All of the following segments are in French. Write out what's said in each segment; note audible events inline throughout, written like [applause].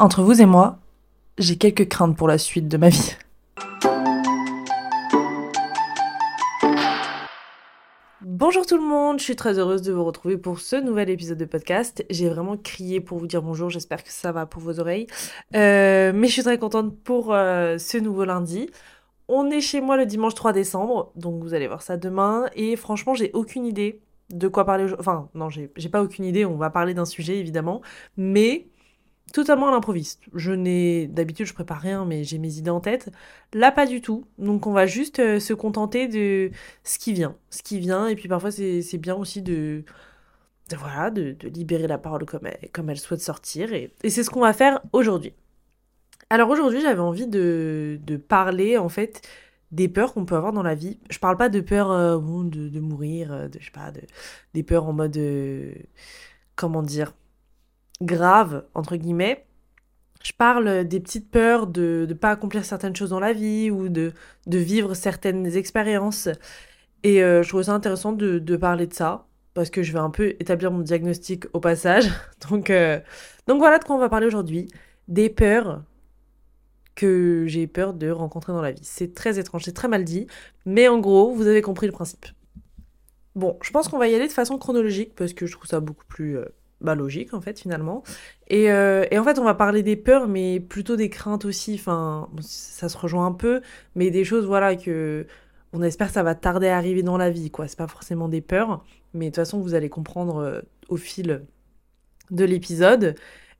Entre vous et moi, j'ai quelques craintes pour la suite de ma vie. Bonjour tout le monde, je suis très heureuse de vous retrouver pour ce nouvel épisode de podcast. J'ai vraiment crié pour vous dire bonjour, j'espère que ça va pour vos oreilles. Euh, mais je suis très contente pour euh, ce nouveau lundi. On est chez moi le dimanche 3 décembre, donc vous allez voir ça demain. Et franchement, j'ai aucune idée de quoi parler. Enfin, non, j'ai pas aucune idée, on va parler d'un sujet évidemment. Mais totalement à l'improviste. Je n'ai d'habitude je prépare rien mais j'ai mes idées en tête. Là pas du tout. Donc on va juste euh, se contenter de ce qui vient, ce qui vient et puis parfois c'est bien aussi de, voilà de, libérer la parole comme elle, comme elle souhaite sortir et, c'est ce qu'on va faire aujourd'hui. Alors aujourd'hui j'avais envie de, de, parler en fait des peurs qu'on peut avoir dans la vie. Je parle pas de peur euh, de, de, mourir, euh, de je sais pas de, des peurs en mode comment dire grave, entre guillemets. Je parle des petites peurs de ne pas accomplir certaines choses dans la vie ou de, de vivre certaines expériences. Et euh, je trouve ça intéressant de, de, parler de ça, parce que je vais un peu établir mon diagnostic au passage. [laughs] Donc, euh, donc voilà de quoi on va parler aujourd'hui. Des peurs que j'ai peur de rencontrer dans la vie. C'est très étrange, c'est très mal dit, mais en gros, vous avez compris le principe. Bon, je pense qu'on va y aller de façon chronologique, parce que je trouve ça beaucoup plus... Euh, bah, logique en fait finalement. Et, euh, et, en fait on va parler des peurs mais plutôt des craintes aussi, enfin ça se rejoint un peu, mais des choses voilà que on espère ça va tarder à arriver dans la vie quoi, c'est pas forcément des peurs, mais de toute façon vous allez comprendre euh, au fil de l'épisode.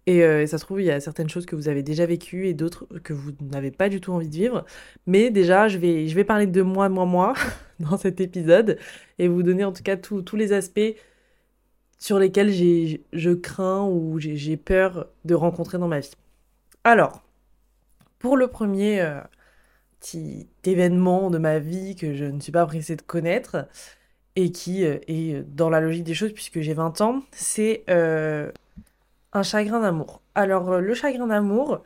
Et, euh, ça se trouve, il y a certaines choses que vous avez déjà vécues et d'autres que vous n'avez pas du tout envie de vivre. Mais déjà, je vais, je vais parler de moi, moi, moi [laughs] dans cet épisode et vous donner en tout cas tous les aspects sur lesquels je crains ou j'ai peur de rencontrer dans ma vie. Alors, pour le premier euh, petit événement de ma vie que je ne suis pas pressée de connaître et qui euh, est dans la logique des choses puisque j'ai 20 ans, c'est euh, un chagrin d'amour. Alors, le chagrin d'amour,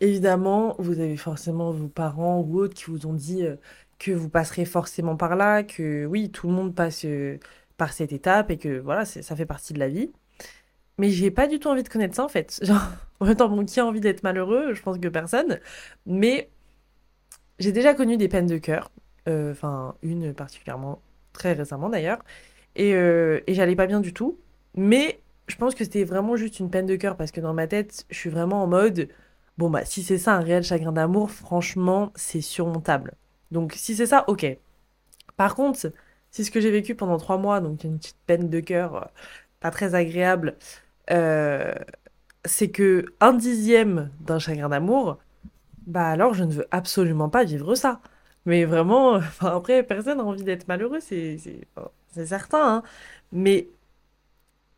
évidemment, vous avez forcément vos parents ou autres qui vous ont dit que vous passerez forcément par là, que oui, tout le monde passe par cette étape et que voilà, ça fait partie de la vie. Mais j'ai pas du tout envie de connaître ça en fait. [laughs] Genre, en même temps, bon, qui a envie d'être malheureux Je pense que personne. Mais j'ai déjà connu des peines de cœur. Euh, enfin, une particulièrement très récemment d'ailleurs. Et, euh, et j'allais pas bien du tout. Mais je pense que c'était vraiment juste une peine de cœur parce que dans ma tête, je suis vraiment en mode bon, bah, si c'est ça un réel chagrin d'amour, franchement, c'est surmontable. Donc, si c'est ça, ok. Par contre, c'est ce que j'ai vécu pendant trois mois, donc une petite peine de cœur euh, pas très agréable. Euh, c'est que un dixième d'un chagrin d'amour, bah alors je ne veux absolument pas vivre ça. Mais vraiment, [laughs] enfin, après, personne n'a envie d'être malheureux, c'est certain. Hein. Mais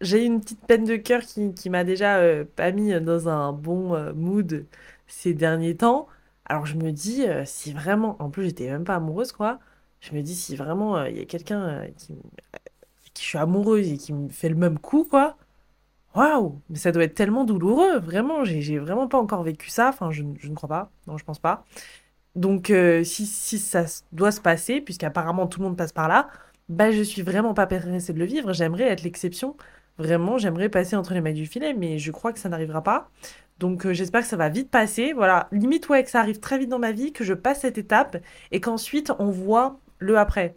j'ai une petite peine de cœur qui, m'a déjà euh, pas mis dans un bon mood ces derniers temps. Alors je me dis, si vraiment, en plus j'étais même pas amoureuse, quoi, je me dis, si vraiment euh, il y a quelqu'un euh, qui, qui je suis amoureuse et qui me fait le même coup, quoi, waouh, mais ça doit être tellement douloureux, vraiment, j'ai vraiment pas encore vécu ça, enfin, je, ne crois pas, non, je pense pas. Donc, euh, si, si ça doit se passer, puisqu'apparemment tout le monde passe par là, bah, je suis vraiment pas pressée de le vivre, j'aimerais être l'exception, vraiment, j'aimerais passer entre les mailles du filet, mais je crois que ça n'arrivera pas. Donc j'espère que ça va vite passer. Voilà, limite ouais que ça arrive très vite dans ma vie, que je passe cette étape et qu'ensuite on voit le après.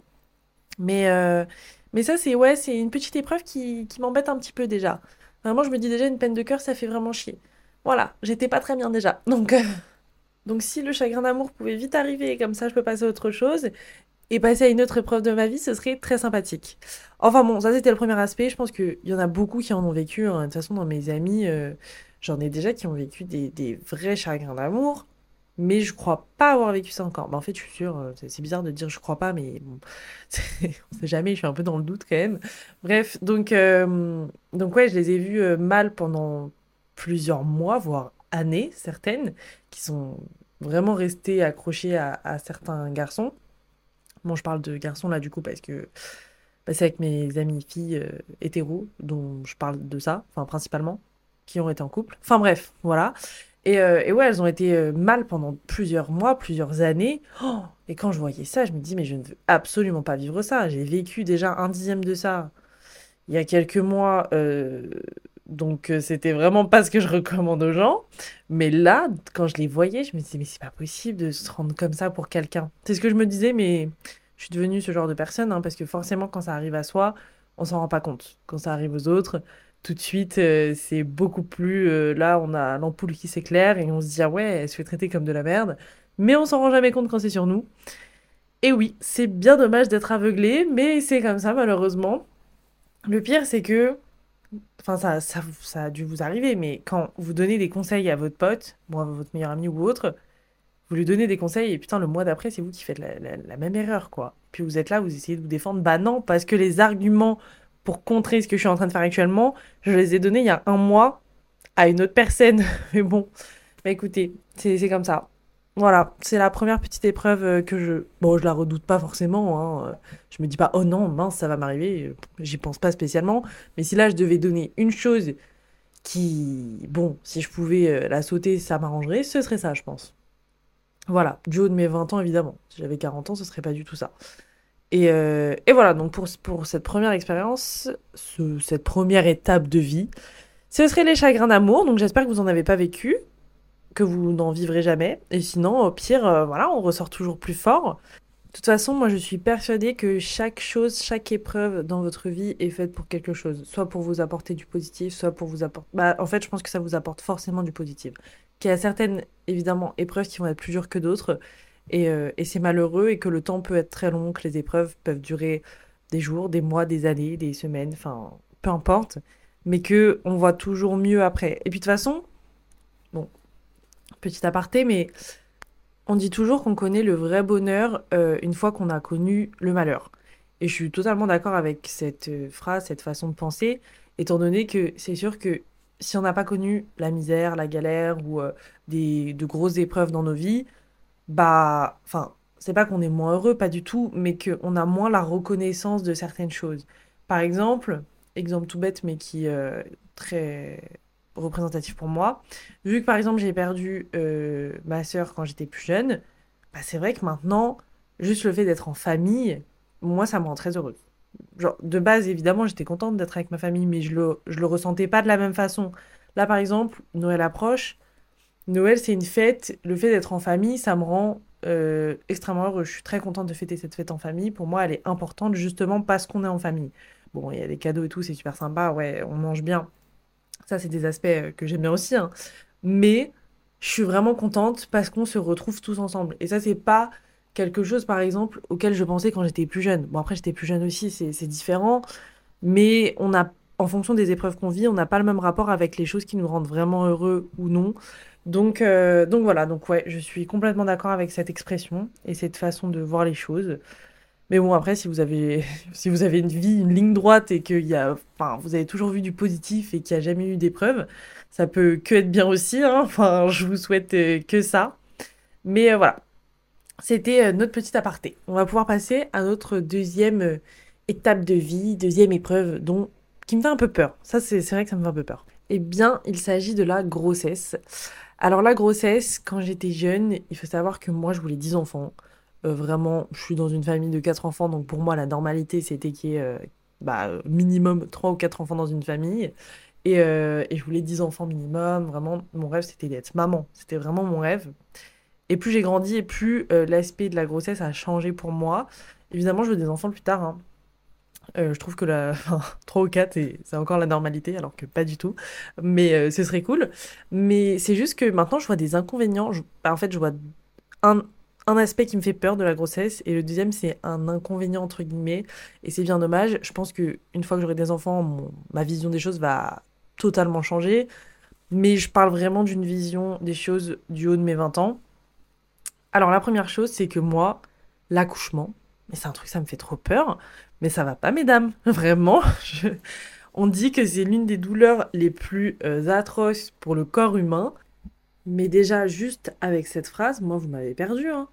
Mais, euh, mais ça, c'est ouais, c'est une petite épreuve qui, qui m'embête un petit peu déjà. Vraiment, je me dis déjà, une peine de cœur, ça fait vraiment chier. Voilà, j'étais pas très bien déjà. [laughs] Donc, euh, donc si le chagrin d'amour pouvait vite arriver, comme ça je peux passer à autre chose, et passer à une autre épreuve de ma vie, ce serait très sympathique. Enfin bon, ça c'était le premier aspect. Je pense qu'il y en a beaucoup qui en ont vécu. Hein. De toute façon, dans mes amis, euh, j'en ai déjà qui ont vécu des, des vrais chagrins d'amour mais je crois pas avoir vécu ça encore. Bah, en fait, je suis sûre, euh, c'est bizarre de dire je crois pas, mais bon, [laughs] on sait jamais, je suis un peu dans le doute quand même. Bref, donc, euh, donc ouais, je les ai vus euh, mal pendant plusieurs mois, voire années, certaines, qui sont vraiment restées accrochées à, certains garçons. Bon, je parle de garçons là du coup parce que bah, c'est avec mes amies filles hétéros dont je parle de ça, enfin principalement, qui ont été en couple. Enfin bref, voilà. Euh, et, ouais, elles ont été euh, mal pendant plusieurs mois, plusieurs années. Oh, et quand je voyais ça, je me dis, mais je ne veux absolument pas vivre ça. J'ai vécu déjà un dixième de ça il y a quelques mois euh, Donc, euh, c'était vraiment pas ce que je recommande aux gens. Mais là, quand je les voyais, je me disais, mais c'est pas possible de se rendre comme ça pour quelqu'un. C'est ce que je me disais, mais je suis devenue ce genre de personne, hein, parce que forcément, quand ça arrive à soi, on s'en rend pas compte. Quand ça arrive aux autres, tout de suite, euh, c'est beaucoup plus. euh, là, on a l'ampoule qui s'éclaire et on se dit, ah ouais, elle se fait traiter comme de la merde. Mais on s'en rend jamais compte quand c'est sur nous. Et oui, c'est bien dommage d'être aveuglé, mais c'est comme ça, malheureusement. Le pire, c'est que. Enfin, ça, ça, a dû vous arriver, mais quand vous donnez des conseils à votre pote, bon, à votre meilleur ami ou autre, vous lui donnez des conseils et putain, le mois d'après, c'est vous qui faites la, la- la même erreur, quoi. Puis vous êtes là, vous essayez de vous défendre. Bah non, parce que les arguments pour contrer ce que je suis en train de faire actuellement, je les ai donnés il y a un mois à une autre personne. [laughs] Mais bon, bah écoutez, c'est comme ça. Voilà, c'est la première petite épreuve euh, que je... Bon, je la redoute pas forcément, hein. Je me dis pas, oh non, mince, ça va m'arriver. J'y pense pas spécialement. Mais si là, je devais donner une chose qui... Bon, si je pouvais euh, la sauter, ça m'arrangerait, ce serait ça, je pense. Voilà, du haut de mes 20 ans, évidemment. Si j'avais 40 ans, ce serait pas du tout ça. Et, euh, et voilà, donc pour, pour cette première expérience, ce- cette première étape de vie, ce serait les chagrins d'amour. Donc j'espère que vous en avez pas vécu, que vous n'en vivrez jamais. Et sinon, au pire, euh, voilà, on ressort toujours plus fort. De toute façon, moi je suis persuadée que chaque chose, chaque épreuve dans votre vie est faite pour quelque chose. Soit pour vous apporter du positif, soit pour vous apporter... Bah, en fait, je pense que ça vous apporte forcément du positif. Qu'il y a certaines, évidemment, épreuves qui vont être plus dures que d'autres. Et, euh, et c'est malheureux et que le temps peut être très long, que les épreuves peuvent durer des jours, des mois, des années, des semaines, enfin, peu importe. Mais que on voit toujours mieux après. Et puis de toute façon, bon, petit aparté, mais on dit toujours qu'on connaît le vrai bonheur euh, une fois qu'on a connu le malheur. Et je suis totalement d'accord avec cette euh, phrase, cette façon de penser, étant donné que c'est sûr que si on n'a pas connu la misère, la galère ou des, de grosses épreuves dans nos vies, bah, enfin, c'est pas qu'on est moins heureux, pas du tout, mais qu'on a moins la reconnaissance de certaines choses. Par exemple, exemple tout bête, mais qui est très représentatif pour moi, vu que par exemple j'ai perdu euh, ma sœur quand j'étais plus jeune, bah, c'est vrai que maintenant, juste le fait d'être en famille, moi ça me rend très heureuse. Genre, de base, évidemment, j'étais contente d'être avec ma famille, mais je le, je le ressentais pas de la même façon. Là, par exemple, Noël approche. Noël, c'est une fête. Le fait d'être en famille, ça me rend euh, extrêmement heureux. Je suis très contente de fêter cette fête en famille. Pour moi, elle est importante justement parce qu'on est en famille. Bon, il y a des cadeaux et tout, c'est super sympa. Ouais, on mange bien. Ça, c'est des aspects euh, que j'aime bien aussi. hein. Mais je suis vraiment contente parce qu'on se retrouve tous ensemble. Et ça, c'est pas quelque chose, par exemple, auquel je pensais quand j'étais plus jeune. Bon, après, j'étais plus jeune aussi, c'est c'est différent. Mais on a, en fonction des épreuves qu'on vit, on n'a pas le même rapport avec les choses qui nous rendent vraiment heureux ou non. Donc, euh, donc voilà, donc ouais, je suis complètement d'accord avec cette expression et cette façon de voir les choses. Mais bon, après, si vous avez, [laughs] une vie, une ligne droite et que y a, enfin, vous avez toujours vu du positif et qu'il n'y a jamais eu d'épreuve, ça peut que être bien aussi, hein. [laughs] Enfin, je vous souhaite euh, que ça. Mais euh, voilà, c'était notre petit aparté. On va pouvoir passer à notre deuxième étape de vie, deuxième épreuve dont, qui me fait un peu peur. Ça, c'est vrai que ça me fait un peu peur. Eh bien, il s'agit de la grossesse. Alors la grossesse, quand j'étais jeune, il faut savoir que moi, je voulais 10 enfants. Euh, vraiment, je suis dans une famille de 4 enfants, donc pour moi, la normalité, c'était qu'il y ait euh, bah, minimum 3 ou 4 enfants dans une famille. Et, euh, je voulais 10 enfants minimum. Vraiment, mon rêve, c'était d'être maman. C'était vraiment mon rêve. Et plus j'ai grandi et plus l'aspect de la grossesse a changé pour moi. Évidemment, je veux des enfants plus tard. hein. Euh, je trouve que la... [laughs] enfin, 3 ou 4, et c'est encore la normalité, alors que pas du tout. Mais euh, ce serait cool. Mais c'est juste que maintenant, je vois des inconvénients. Bah, En fait, je vois un, un aspect qui me fait peur de la grossesse, et le deuxième, c'est un inconvénient, entre guillemets. Et c'est bien dommage. Je pense que une fois que j'aurai des enfants, ma vision des choses va totalement changer. Mais je parle vraiment d'une vision des choses du haut de mes 20 ans. Alors, la première chose, c'est que moi, l'accouchement, mais c'est un truc, ça me fait trop peur, mais ça va pas, mesdames. [laughs] Vraiment, on dit que c'est l'une des douleurs les plus euh, atroces pour le corps humain. Mais déjà, juste avec cette phrase, moi, vous m'avez perdu, hein.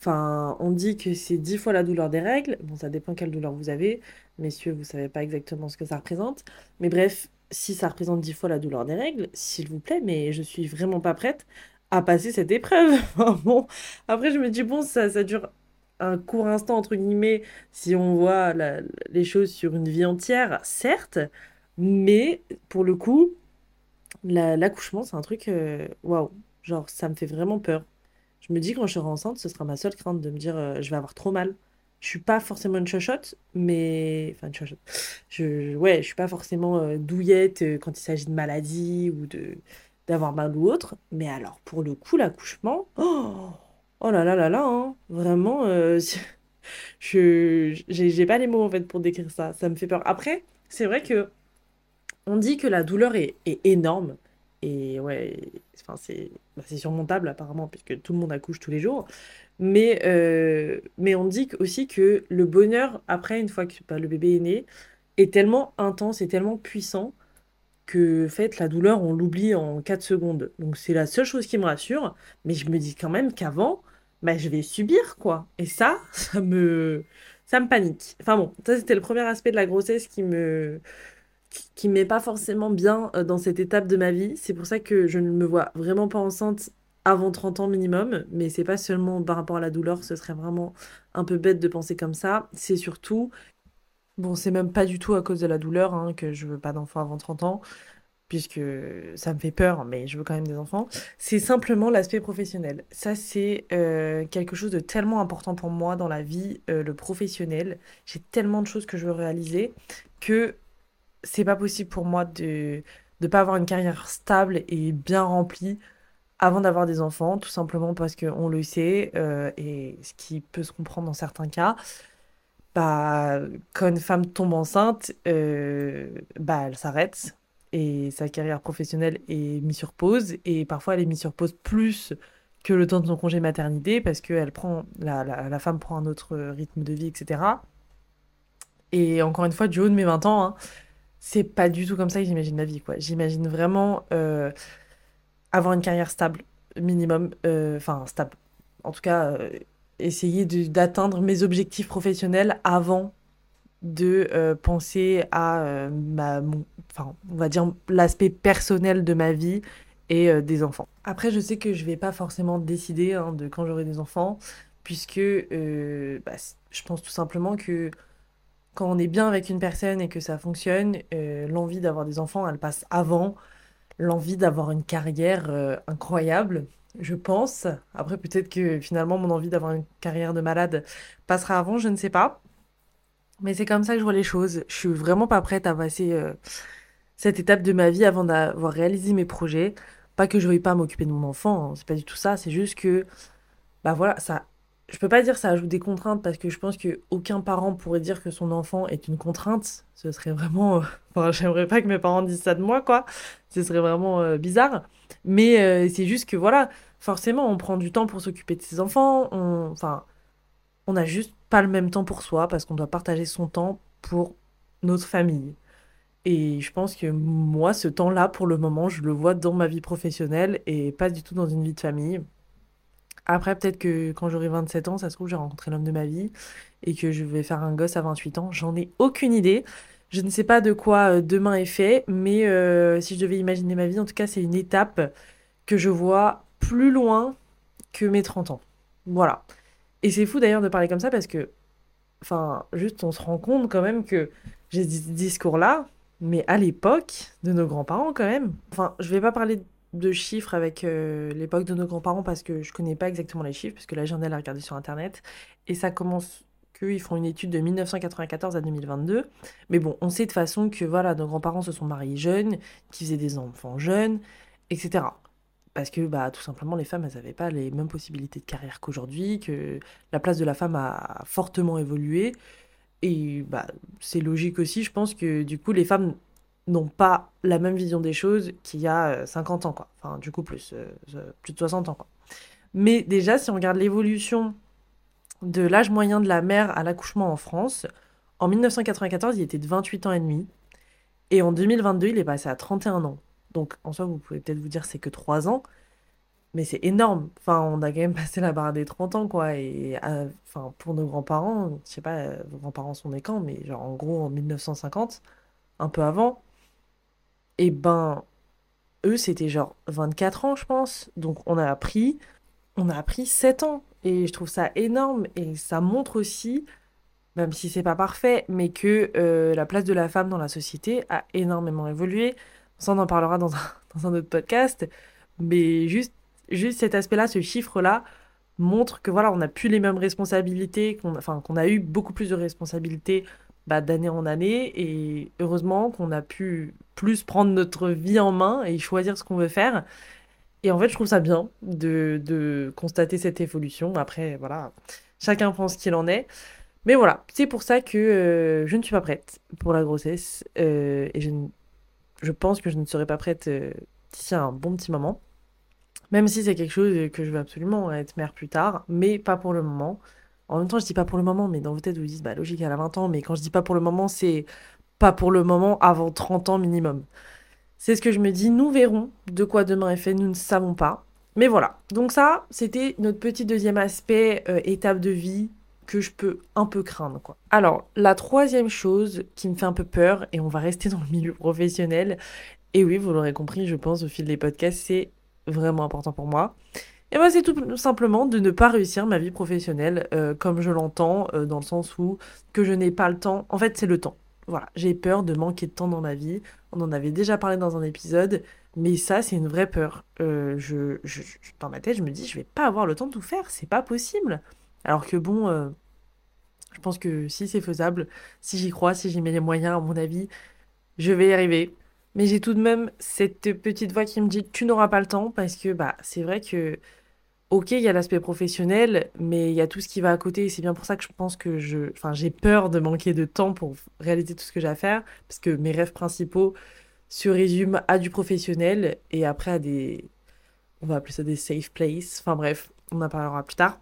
Enfin, on dit que c'est dix fois la douleur des règles. Bon, ça dépend quelle douleur vous avez. Messieurs, vous savez pas exactement ce que ça représente. Mais bref, si ça représente dix fois la douleur des règles, s'il vous plaît, mais je suis vraiment pas prête à passer cette épreuve. [laughs] Bon, après, je me dis, bon, ça, ça dure un court instant, entre guillemets, si on voit les choses sur une vie entière, certes, mais pour le coup, l'accouchement, c'est un truc, euh, waouh, genre ça me fait vraiment peur. Je me dis quand je serai enceinte, ce sera ma seule crainte de me dire euh, je vais avoir trop mal. Je suis pas forcément une chochotte, mais enfin une chochotte. Je, ouais, je suis pas forcément euh, douillette quand il s'agit de maladie ou d'avoir mal ou autre. Mais alors pour le coup, l'accouchement, oh, oh là là là là, hein, vraiment, euh, [laughs] je j'ai pas les mots en pour décrire ça. Ça me fait peur. Après, c'est vrai que on dit que la douleur est, énorme. Et ouais, enfin, c'est bah, c'est surmontable apparemment, puisque tout le monde accouche tous les jours. Mais, euh, on dit aussi que le bonheur, après, une fois que bah, le bébé est né, est tellement intense et tellement puissant que, en la douleur, on l'oublie en 4 secondes. Donc c'est la seule chose qui me rassure. Mais je me dis quand même qu'avant, bah, je vais subir, quoi. Et ça, [laughs] ça me, ça me panique. Enfin bon, ça c'était le premier aspect de la grossesse qui me qui qui m'est pas forcément bien euh, dans cette étape de ma vie. C'est pour ça que je ne me vois vraiment pas enceinte avant 30 ans minimum, mais c'est pas seulement par rapport à la douleur, ce serait vraiment un peu bête de penser comme ça. C'est surtout, bon, c'est même pas du tout à cause de la douleur hein, que je veux pas d'enfants avant 30 ans, puisque ça me fait peur, mais je veux quand même des enfants. C'est simplement l'aspect professionnel. Ça, c'est euh, quelque chose de tellement important pour moi dans la vie, euh, le professionnel. J'ai tellement de choses que je veux réaliser que c'est pas possible pour moi de ne pas avoir une carrière stable et bien remplie avant d'avoir des enfants, tout simplement parce qu'on le sait, euh, et ce qui peut se comprendre dans certains cas, bah, quand une femme tombe enceinte, bah, elle s'arrête et sa carrière professionnelle est mise sur pause, et parfois elle est mise sur pause plus que le temps de son congé maternité, parce que elle prend, la, la, femme prend un autre rythme de vie, etc. Et encore une fois, du haut de mes 20 ans, hein, c'est pas du tout comme ça que j'imagine ma vie, quoi. J'imagine vraiment euh, avoir une carrière stable, minimum, euh, enfin stable. En tout cas, euh, essayer d'atteindre mes objectifs professionnels avant de euh, penser à euh, ma, enfin, on va dire l'aspect personnel de ma vie et euh, des enfants. Après, je sais que je vais pas forcément décider hein, de quand j'aurai des enfants, puisque bah, je pense tout simplement que quand on est bien avec une personne et que ça fonctionne, l'envie d'avoir des enfants, elle passe avant l'envie d'avoir une carrière incroyable, je pense. Après, peut-être que finalement, mon envie d'avoir une carrière de malade passera avant, je ne sais pas. Mais c'est comme ça que je vois les choses. Je suis vraiment pas prête à passer euh, cette étape de ma vie avant d'avoir réalisé mes projets. Pas que je veuille pas m'occuper de mon enfant, hein, c'est pas du tout ça. C'est juste que bah voilà, ça, je peux pas dire ça ajoute des contraintes parce que je pense que aucun parent pourrait dire que son enfant est une contrainte. Ce serait vraiment, euh, [laughs] enfin, j'aimerais pas que mes parents disent ça de moi, quoi. Ce serait vraiment euh, bizarre. Mais c'est juste que voilà, forcément, on prend du temps pour s'occuper de ses enfants. Enfin, on n'a juste pas le même temps pour soi parce qu'on doit partager son temps pour notre famille. Et je pense que moi, ce temps-là, pour le moment, je le vois dans ma vie professionnelle et pas du tout dans une vie de famille. Après, peut-être que quand j'aurai 27 ans, ça se trouve, j'ai rencontré l'homme de ma vie et que je vais faire un gosse à 28 ans. J'en ai aucune idée. Je ne sais pas de quoi euh, demain est fait, mais euh, si je devais imaginer ma vie, en tout cas, c'est une étape que je vois plus loin que mes 30 ans. Voilà. Et c'est fou d'ailleurs de parler comme ça parce que, enfin, juste on se rend compte quand même que j'ai ce discours-là, mais à l'époque de nos grands-parents quand même. Enfin, je vais pas parler de chiffres avec euh, l'époque de nos grands-parents parce que je connais pas exactement les chiffres, parce que là j'en ai à regarder sur Internet. Et ça commence qu'eux, ils font une étude de 1994 à 2022. Mais bon, on sait de façon que voilà, nos grands-parents se sont mariés jeunes, qu'ils faisaient des enfants jeunes, etc. Parce que bah, tout simplement, les femmes, elles n'avaient pas les mêmes possibilités de carrière qu'aujourd'hui, que la place de la femme a fortement évolué. Et bah, c'est logique aussi, je pense que du coup, les femmes n'ont pas la même vision des choses qu'il y a euh, 50 ans, quoi. Enfin, du coup, plus, euh, euh, de 60 ans, quoi. Mais déjà, si on regarde l'évolution de l'âge moyen de la mère à l'accouchement en France, en 1994, il était de 28 ans et demi, et en 2022, il est passé à 31 ans. Donc, en soi, vous pouvez peut-être vous dire c'est que 3 ans, mais c'est énorme. Enfin, on a quand même [laughs] passé la barre des 30 ans, quoi. Et euh, enfin, pour nos grands-parents, je sais pas, euh, vos grands-parents sont nés quand, mais genre en gros en 1950, un peu avant, et ben, eux, c'était genre 24 ans, je pense. Donc, on a appris, on a appris 7 ans. Et je trouve ça énorme. Et ça montre aussi, même si c'est pas parfait, mais que euh, la place de la femme dans la société a énormément évolué. On en parlera dans un, [laughs] autre podcast, mais juste, cet aspect-là, ce chiffre-là, montre que voilà, on n'a plus les mêmes responsabilités, qu'on a eu beaucoup plus de responsabilités bah, d'année en année, et heureusement qu'on a pu plus prendre notre vie en main et choisir ce qu'on veut faire. Et en fait, je trouve ça bien de, de constater cette évolution. Après, voilà, chacun pense qu'il en est. Mais voilà, c'est pour ça que euh, je ne suis pas prête pour la grossesse. Euh, et je, je pense que je ne serai pas prête euh, d'ici un bon petit moment. Même si c'est quelque chose que je veux absolument être mère plus tard, mais pas pour le moment. En même temps, je dis pas pour le moment, mais dans vos têtes, vous dites, bah logique, elle a 20 ans, mais quand je dis pas pour le moment, c'est pas pour le moment avant 30 ans minimum. C'est ce que je me dis, nous verrons de quoi demain est fait, nous ne savons pas. Mais voilà, donc ça, c'était notre petit deuxième aspect, étape de vie, que je peux un peu craindre. Quoi. Alors, la troisième chose qui me fait un peu peur, et on va rester dans le milieu professionnel, et oui, vous l'aurez compris, je pense, au fil des podcasts, c'est vraiment important pour moi. Et moi, c'est tout simplement de ne pas réussir ma vie professionnelle euh, comme je l'entends, euh, dans le sens où que je n'ai pas le temps. En fait, c'est le temps. Voilà, j'ai peur de manquer de temps dans ma vie. On en avait déjà parlé dans un épisode, mais ça, c'est une vraie peur. Euh, dans ma tête, je me dis, je vais pas avoir le temps de tout faire, c'est pas possible. Alors que bon, euh, je pense que si c'est faisable, si j'y crois, si j'y mets les moyens, à mon avis, je vais y arriver. Mais j'ai tout de même cette petite voix qui me dit tu n'auras pas le temps parce que bah c'est vrai que ok il y a l'aspect professionnel mais il y a tout ce qui va à côté et c'est bien pour ça que je pense que je enfin j'ai peur de manquer de temps pour réaliser tout ce que j'ai à faire parce que mes rêves principaux se résument à du professionnel et après à des on va appeler ça des safe places enfin bref on en parlera plus tard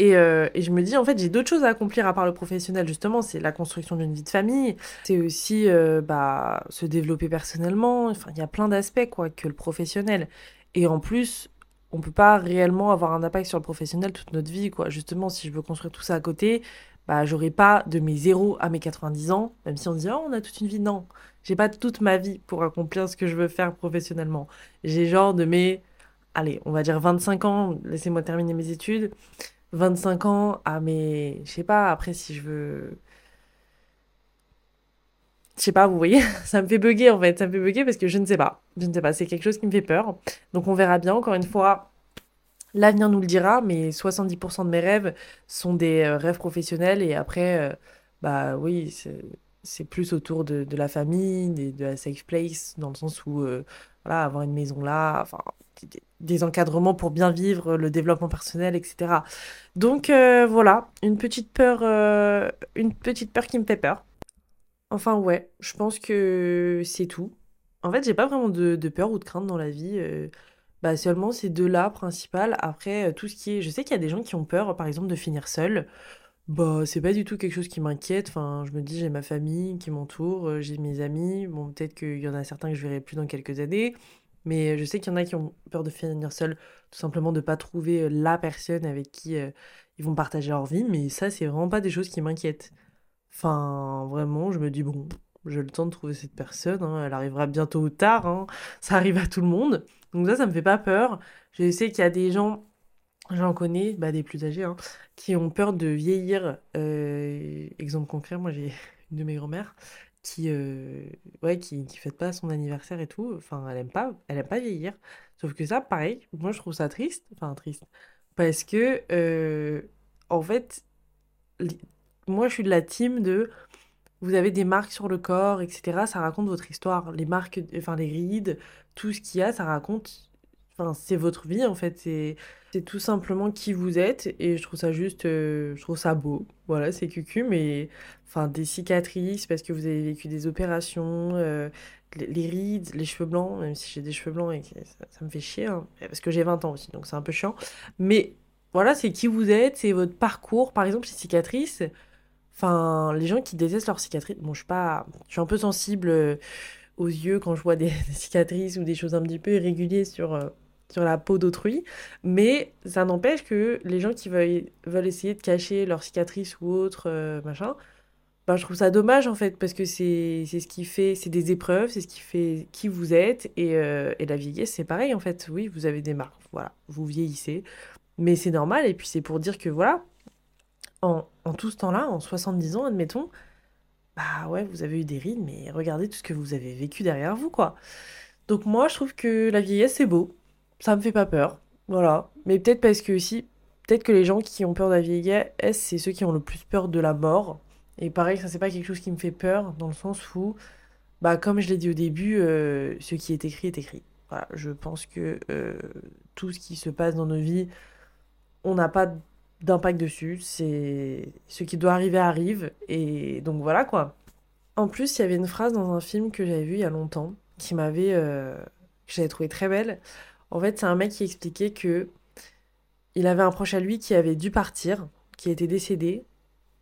euh, et, je me dis, en fait, j'ai d'autres choses à accomplir à part le professionnel, justement. C'est la construction d'une vie de famille. C'est aussi euh, bah, se développer personnellement. Enfin, il y a plein d'aspects, quoi, que le professionnel. Et en plus, on peut pas réellement avoir un impact sur le professionnel toute notre vie, quoi. Justement, si je veux construire tout ça à côté, bah, j'aurai pas de mes 0 à mes 90 ans, même si on dit, oh, on a toute une vie. Non, j'ai pas toute ma vie pour accomplir ce que je veux faire professionnellement. J'ai genre de mes, allez, on va dire 25 ans, laissez-moi terminer mes études 25 ans à mes... Je sais pas, après si je veux... Je sais pas, vous voyez, [laughs] ça me fait bugger en fait, ça me fait bugger parce que je ne sais pas. Je ne sais pas, c'est quelque chose qui me fait peur. Donc on verra bien, encore une fois, l'avenir nous le dira, mais 70% de mes rêves sont des euh, rêves professionnels et après, euh, bah oui, c'est plus autour de, de la famille, de la safe place, dans le sens où, euh, voilà, avoir une maison là, enfin, des encadrements pour bien vivre, le développement personnel, etc. Donc euh, voilà, une petite peur, euh, une petite peur qui me fait peur. Enfin ouais, je pense que c'est tout. En fait, j'ai pas vraiment de, peur ou de crainte dans la vie. Euh, bah seulement ces deux-là principales. Après, tout ce qui est, je sais qu'il y a des gens qui ont peur, par exemple, de finir seul. Bah c'est pas du tout quelque chose qui m'inquiète. Enfin, je me dis j'ai ma famille qui m'entoure, j'ai mes amis. Bon, peut-être qu'il y en a certains que je verrai plus dans quelques années. Mais je sais qu'il y en a qui ont peur de finir seul, tout simplement de pas trouver la personne avec qui ils vont partager leur vie. Mais ça, c'est vraiment pas des choses qui m'inquiètent. Enfin, vraiment, je me dis, bon, j'ai le temps de trouver cette personne, hein, elle arrivera bientôt ou tard, hein, [laughs] ça arrive à tout le monde. Donc ça, ça me fait pas peur. Je sais qu'il y a des gens, j'en connais, bah, des plus âgés, hein, qui ont peur de vieillir. exemple concret, moi j'ai [laughs] une de mes grand-mères qui, euh, ouais, qui, qui fête pas son anniversaire et tout. Enfin, elle aime pas, elle aime pas vieillir. Sauf que ça, pareil, moi je trouve ça triste. Enfin, triste. Parce que, euh, en fait, moi je suis de la team de. Vous avez des marques sur le corps, etc. Ça raconte votre histoire. Les marques, enfin les rides, tout ce qu'il y a, ça raconte. Enfin, c'est votre vie en fait. C'est tout simplement qui vous êtes et je trouve ça juste, euh, je trouve ça beau. Voilà, c'est cucu, mais enfin des cicatrices parce que vous avez vécu des opérations, euh, les, rides, les cheveux blancs, même si j'ai des cheveux blancs et ça, me fait chier, hein, parce que j'ai 20 ans aussi, donc c'est un peu chiant. Mais voilà, c'est qui vous êtes, c'est votre parcours. Par exemple, ces cicatrices, enfin les gens qui détestent leurs cicatrices, bon, je suis pas, je suis un peu sensible euh, aux yeux quand je vois [laughs] des, cicatrices ou des choses un petit peu irrégulières sur sur la peau d'autrui, mais ça n'empêche que les gens qui veulent, veulent essayer de cacher leurs cicatrices ou autre, euh, machin, ben, je trouve ça dommage en fait, parce que c'est ce qui fait, c'est des épreuves, c'est ce qui fait qui vous êtes, et, euh, et la vieillesse c'est pareil en fait, oui, vous avez des marques, voilà, vous vieillissez, mais c'est normal, et puis c'est pour dire que voilà, en, en tout ce temps-là, en 70 ans, admettons, bah ouais, vous avez eu des rides, mais regardez tout ce que vous avez vécu derrière vous, quoi. Donc moi, je trouve que la vieillesse, c'est beau. Ça me fait pas peur. Voilà. Mais peut-être parce que aussi, peut-être que les gens qui ont peur de la vieillesse, c'est ceux qui ont le plus peur de la mort. Et pareil, ça, c'est pas quelque chose qui me fait peur, dans le sens où, bah, comme je l'ai dit au début, euh, ce qui est écrit est écrit. Voilà. Je pense que euh, tout ce qui se passe dans nos vies, on n'a pas d'impact dessus. C'est ce qui doit arriver arrive. Et donc voilà quoi. En plus, il y avait une phrase dans un film que j'avais vu il y a longtemps qui m'avait euh, que j'avais trouvé très belle. En fait, c'est un mec qui expliquait que il avait un proche à lui qui avait dû partir, qui était décédé,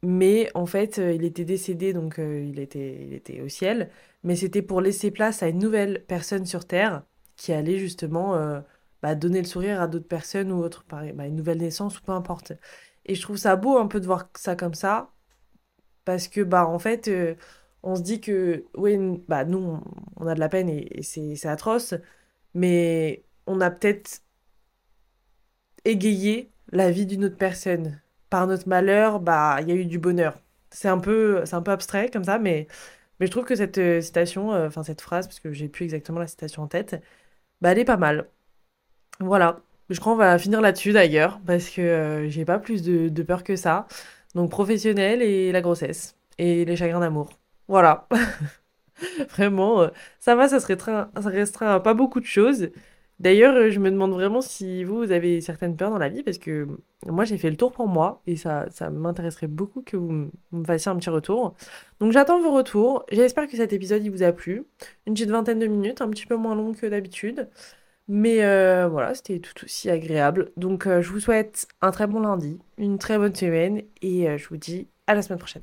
mais en fait, euh, il était décédé donc euh, il était il était au ciel, mais c'était pour laisser place à une nouvelle personne sur terre qui allait justement bah, donner le sourire à d'autres personnes ou autre, pareil, bah, une nouvelle naissance ou peu importe. Et je trouve ça beau un peu de voir ça comme ça parce que bah en fait on se dit que, oui, bah, nous, on a de la peine et, c'est atroce, mais on a peut-être égayé la vie d'une autre personne. Par notre malheur, bah, il y a eu du bonheur. C'est un peu, c'est un peu abstrait comme ça, mais, mais je trouve que cette euh, citation, euh, enfin cette phrase, parce que j'ai plus exactement la citation en tête, bah, elle est pas mal. Voilà. Je crois qu'on va finir là-dessus d'ailleurs, parce que euh, j'ai pas plus de, peur que ça. Donc professionnel et la grossesse et les chagrins d'amour. Voilà. [laughs] Vraiment, euh, ça va, ça se restreint, ça pas beaucoup de choses. D'ailleurs, euh, je me demande vraiment si vous, vous avez certaines peurs dans la vie, parce que moi, j'ai fait le tour pour moi, et ça, ça m'intéresserait beaucoup que vous me fassiez un petit retour. Donc, j'attends vos retours. J'espère que cet épisode, il vous a plu. Une petite vingtaine de minutes, un petit peu moins long que d'habitude. Mais euh, voilà, c'était tout aussi agréable. Donc, je vous souhaite un très bon lundi, une très bonne semaine, et je vous dis à la semaine prochaine.